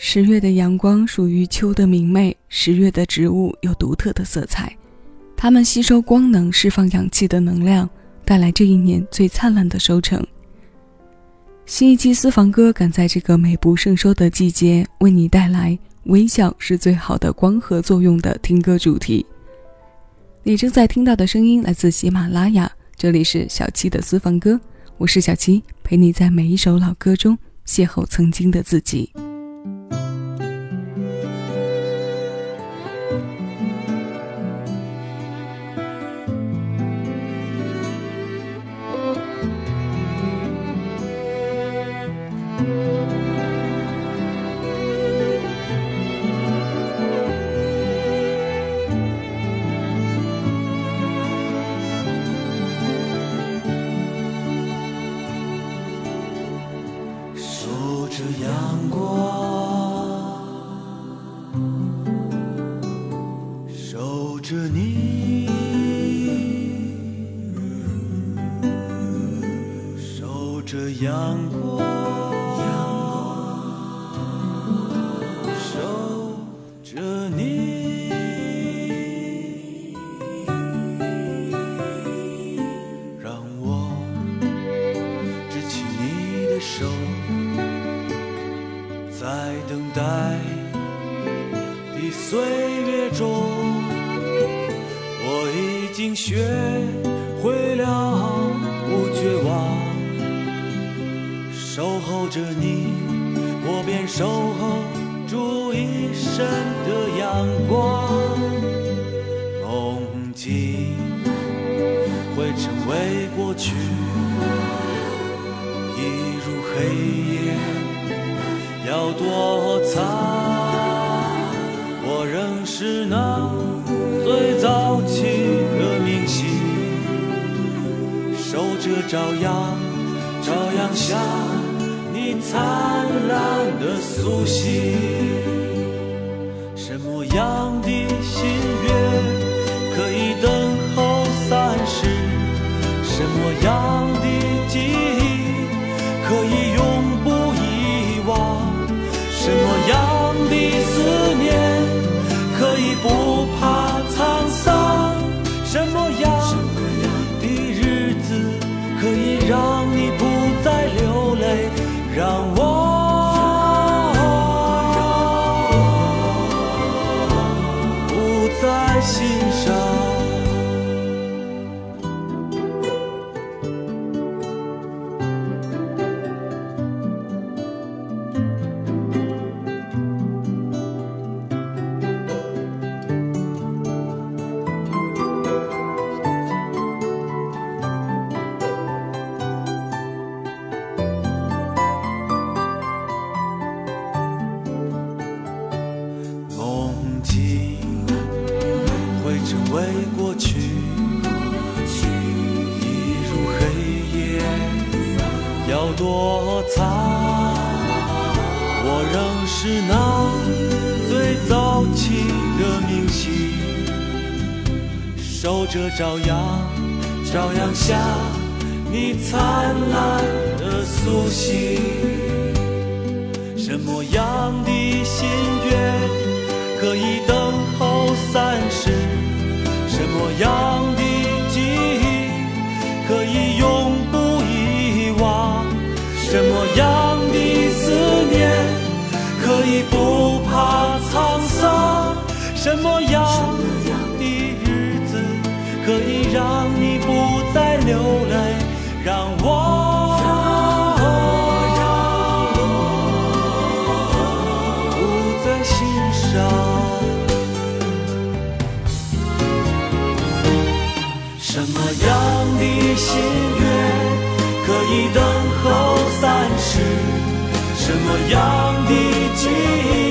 十月的阳光属于秋的明媚，十月的植物有独特的色彩，它们吸收光能，释放氧气的能量，带来这一年最灿烂的收成。新一期私房歌赶在这个美不胜收的季节，为你带来“微笑是最好的光合作用”的听歌主题。你正在听到的声音来自喜马拉雅，这里是小七的私房歌，我是小七，陪你在每一首老歌中邂逅曾经的自己。是那最早起的明星，守着朝阳，朝阳下你灿烂的苏醒。什么样的心愿让躲藏，我仍是那最早起的明星，守着朝阳，朝阳下你灿烂的苏醒。什么样的心愿可以等候三世？什么样的记忆可以？什么样的思念可以不怕沧桑？什么样样的记忆。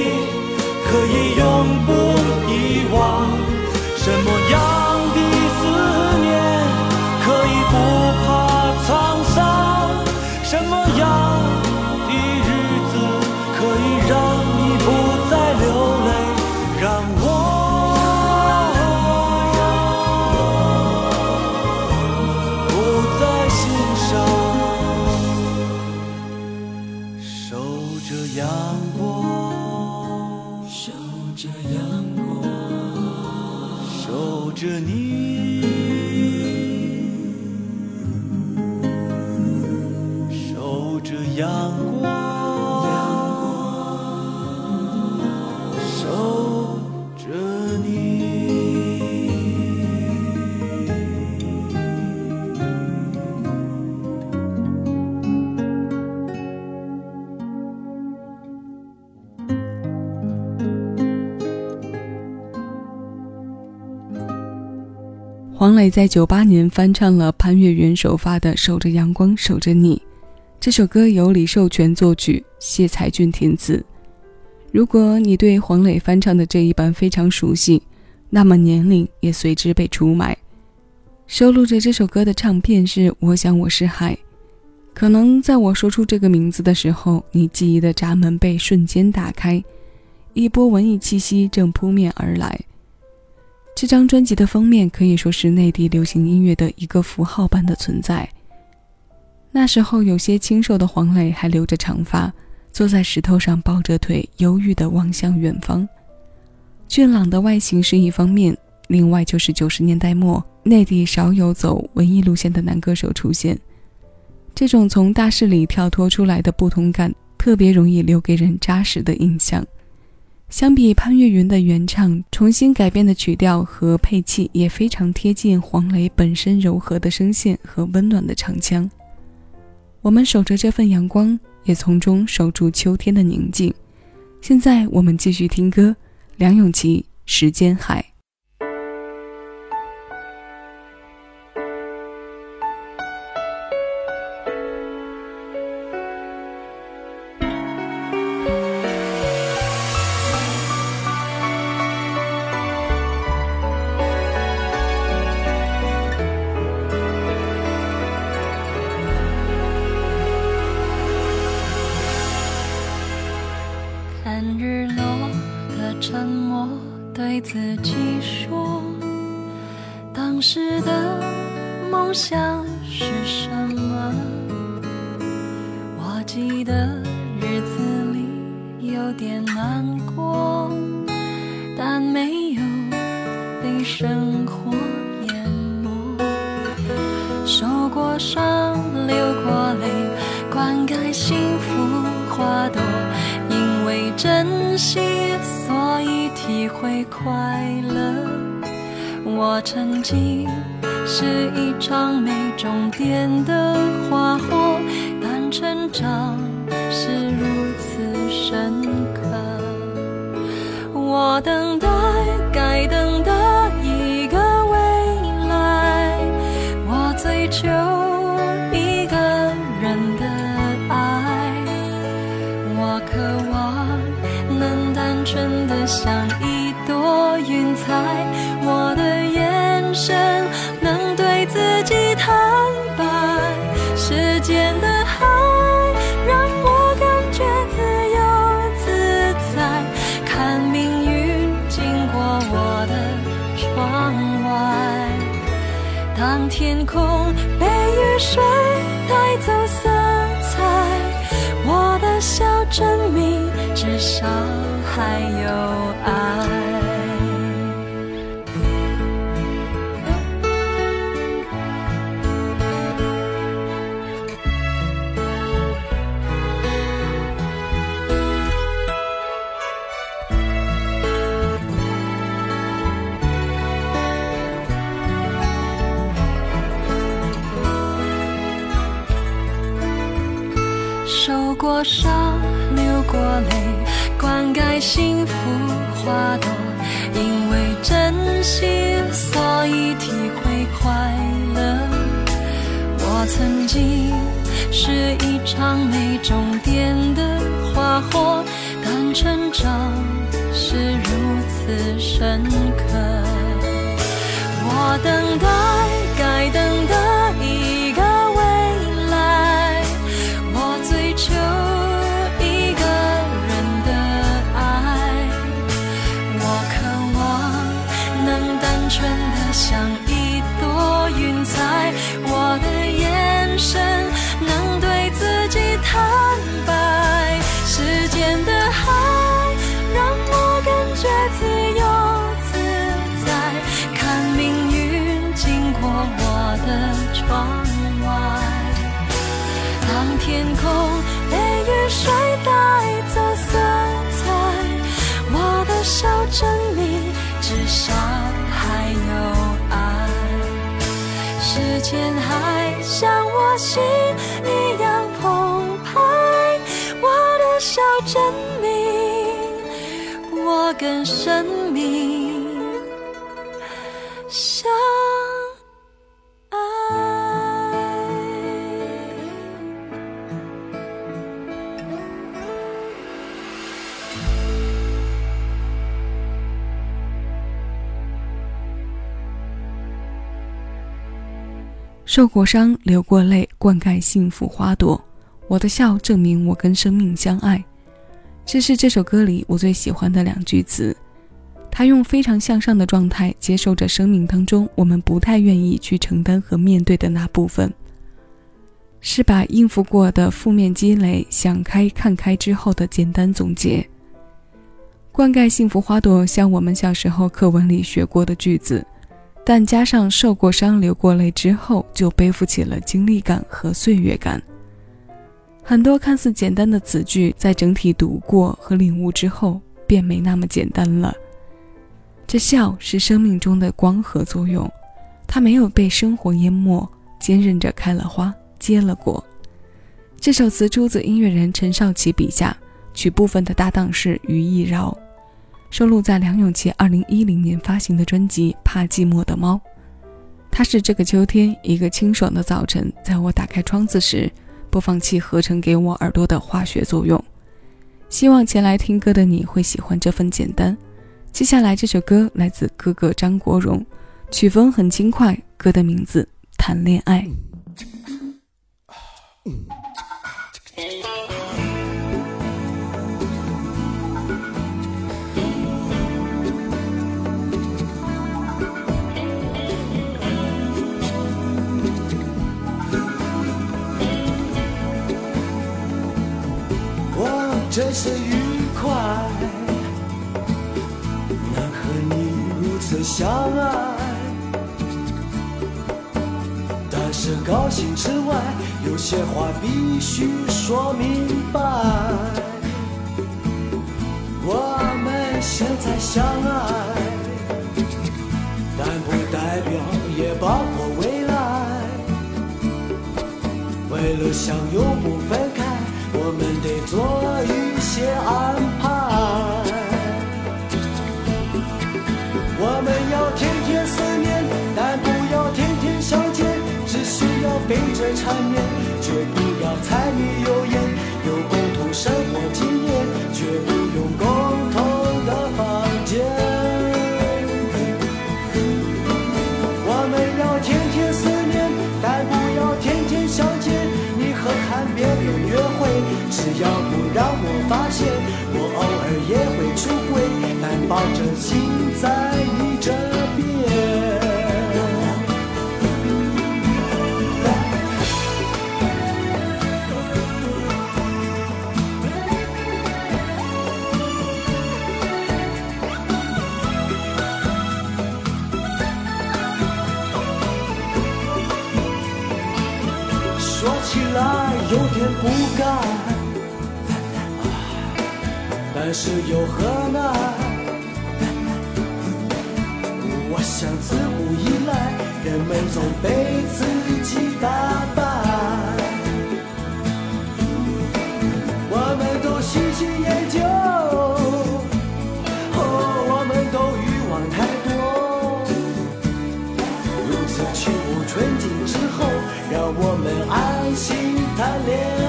黄磊在九八年翻唱了潘越云首发的《守着阳光守着你》，这首歌由李寿全作曲，谢才俊填词。如果你对黄磊翻唱的这一版非常熟悉，那么年龄也随之被出卖。收录着这首歌的唱片是《我想我是海》，可能在我说出这个名字的时候，你记忆的闸门被瞬间打开，一波文艺气息正扑面而来。这张专辑的封面可以说是内地流行音乐的一个符号般的存在。那时候有些清瘦的黄磊还留着长发，坐在石头上抱着腿，忧郁地望向远方。俊朗的外形是一方面，另外就是九十年代末内地少有走文艺路线的男歌手出现，这种从大势里跳脱出来的不同感，特别容易留给人扎实的印象。相比潘越云的原唱，重新改编的曲调和配器也非常贴近黄磊本身柔和的声线和温暖的唱腔。我们守着这份阳光，也从中守住秋天的宁静。现在我们继续听歌，梁咏琪《时间海》。你的日子里有点难过，但没有被生活淹没。受过伤，流过泪，灌溉幸福花朵，因为珍惜。所以体会快乐，我曾经是一场没终点的花火，但成长是如此深刻。我等到场没终点的花火，但成长是如此深刻。我等待该等的窗外当天空被雨水带走色彩我的小镇里至少还有爱。时间还像我心一样澎湃我的小镇里我更神秘像受过伤，流过泪，灌溉幸福花朵。我的笑证明我跟生命相爱。这是这首歌里我最喜欢的两句词。他用非常向上的状态接受着生命当中我们不太愿意去承担和面对的那部分，是把应付过的负面积累想开看开之后的简单总结。灌溉幸福花朵，像我们小时候课文里学过的句子。但加上受过伤、流过泪之后，就背负起了经历感和岁月感。很多看似简单的词句，在整体读过和领悟之后，便没那么简单了。这笑是生命中的光合作用，它没有被生活淹没，坚韧着开了花，结了果。这首词出自音乐人陈少琪笔下，曲部分的搭档是于艺饶。收录在梁咏琪2010年发行的专辑《怕寂寞的猫》。它是这个秋天一个清爽的早晨，在我打开窗子时，播放器合成给我耳朵的化学作用。希望前来听歌的你会喜欢这份简单。接下来这首歌来自哥哥张国荣，曲风很轻快，歌的名字《谈恋爱》。真是愉快，能和你如此相爱。但是高兴之外，有些话必须说明白。我们现在相爱，但不代表也包括未来。为了相拥不分开。我们得做一些安排。我们要天天思念，但不要天天相见。只需要背着缠绵，绝不要柴米油盐。有共同生活经验，绝不用共要不让我发现，我偶尔也会出轨，但保证心在你这边。说起来有点不甘。但是又何难？我想自古以来，人们总被自己打败。我们都喜新厌旧，哦，我们都欲望太多。如此去无纯净之后，让我们安心谈恋爱。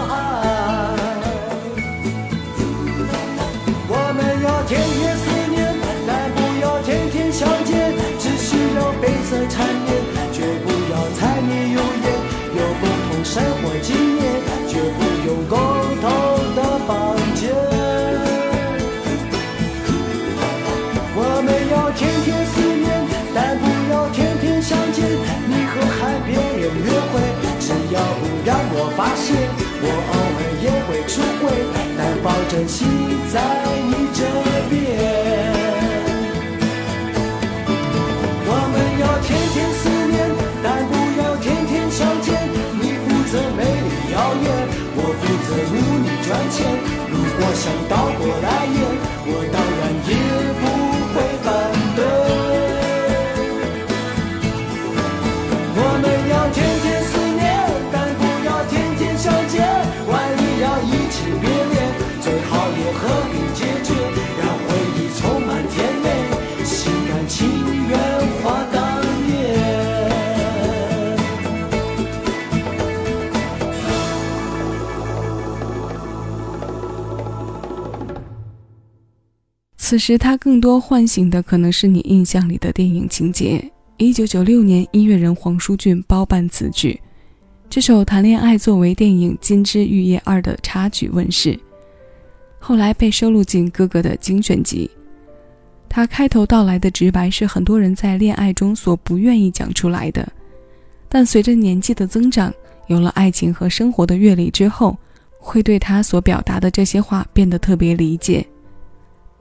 天气在你这边。我们要天天思念，但不要天天相见。你负责美丽谣言，我负责努力赚钱。如果想倒过来演，我当然。此时，他更多唤醒的可能是你印象里的电影情节。一九九六年，音乐人黄舒骏包办此剧。这首《谈恋爱》作为电影《金枝玉叶二》的插曲问世，后来被收录进哥哥的精选集。他开头道来的直白是很多人在恋爱中所不愿意讲出来的，但随着年纪的增长，有了爱情和生活的阅历之后，会对他所表达的这些话变得特别理解。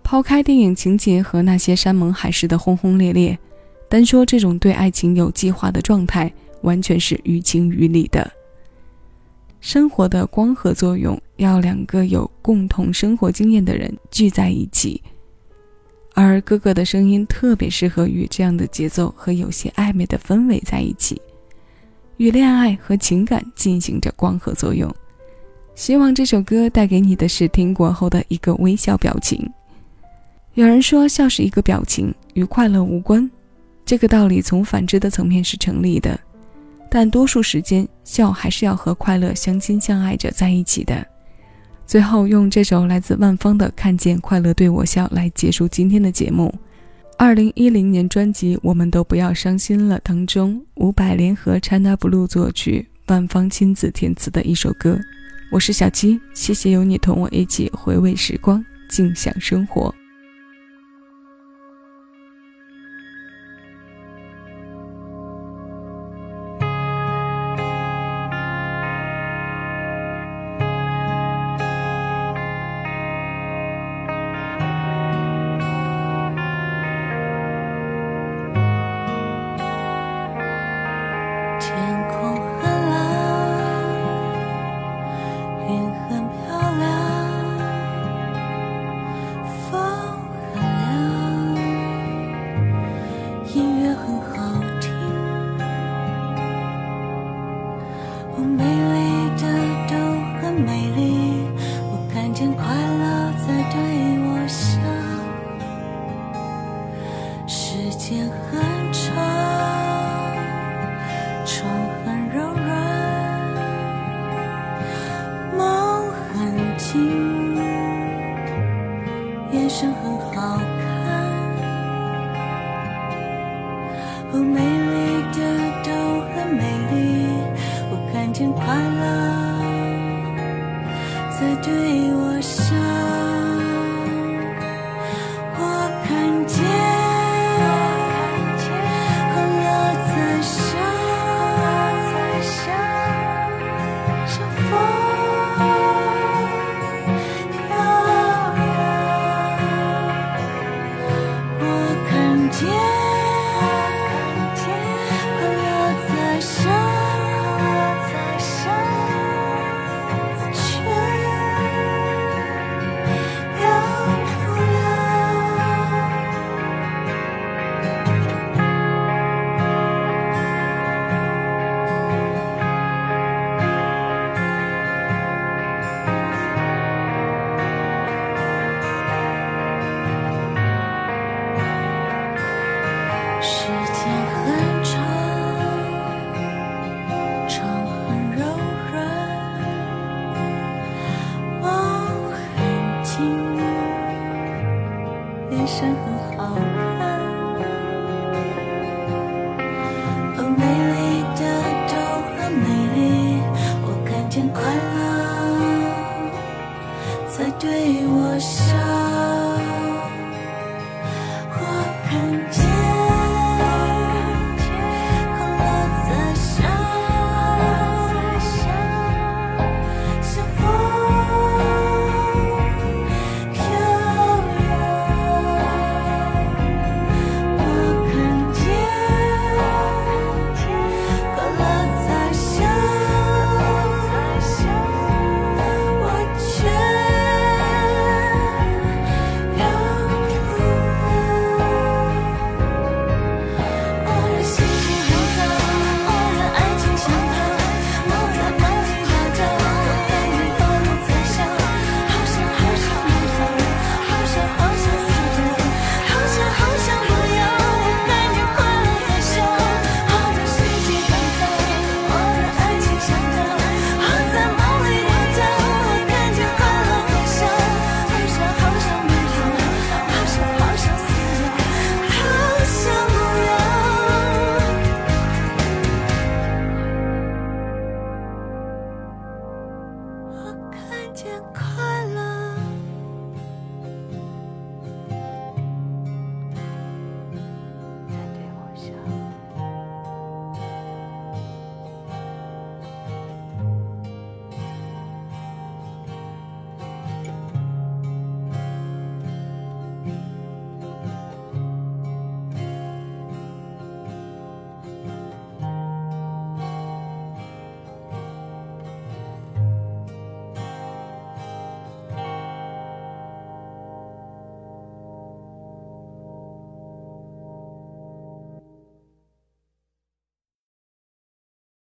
抛开电影情节和那些山盟海誓的轰轰烈烈。单说这种对爱情有计划的状态，完全是于情于理的。生活的光合作用，要两个有共同生活经验的人聚在一起。而哥哥的声音特别适合与这样的节奏和有些暧昧的氛围在一起，与恋爱和情感进行着光合作用。希望这首歌带给你的是听过后的一个微笑表情。有人说，笑是一个表情，与快乐无关。这个道理从反之的层面是成立的，但多数时间笑还是要和快乐相亲相爱着在一起的。最后用这首来自万芳的《看见快乐对我笑》来结束今天的节目。二零一零年专辑《我们都不要伤心了》当中，伍佰联合 China Blue 作曲，万芳亲自填词的一首歌。我是小七，谢谢有你同我一起回味时光，静享生活。眼神很好看。哦，美丽的都很美丽，我看见快乐在对。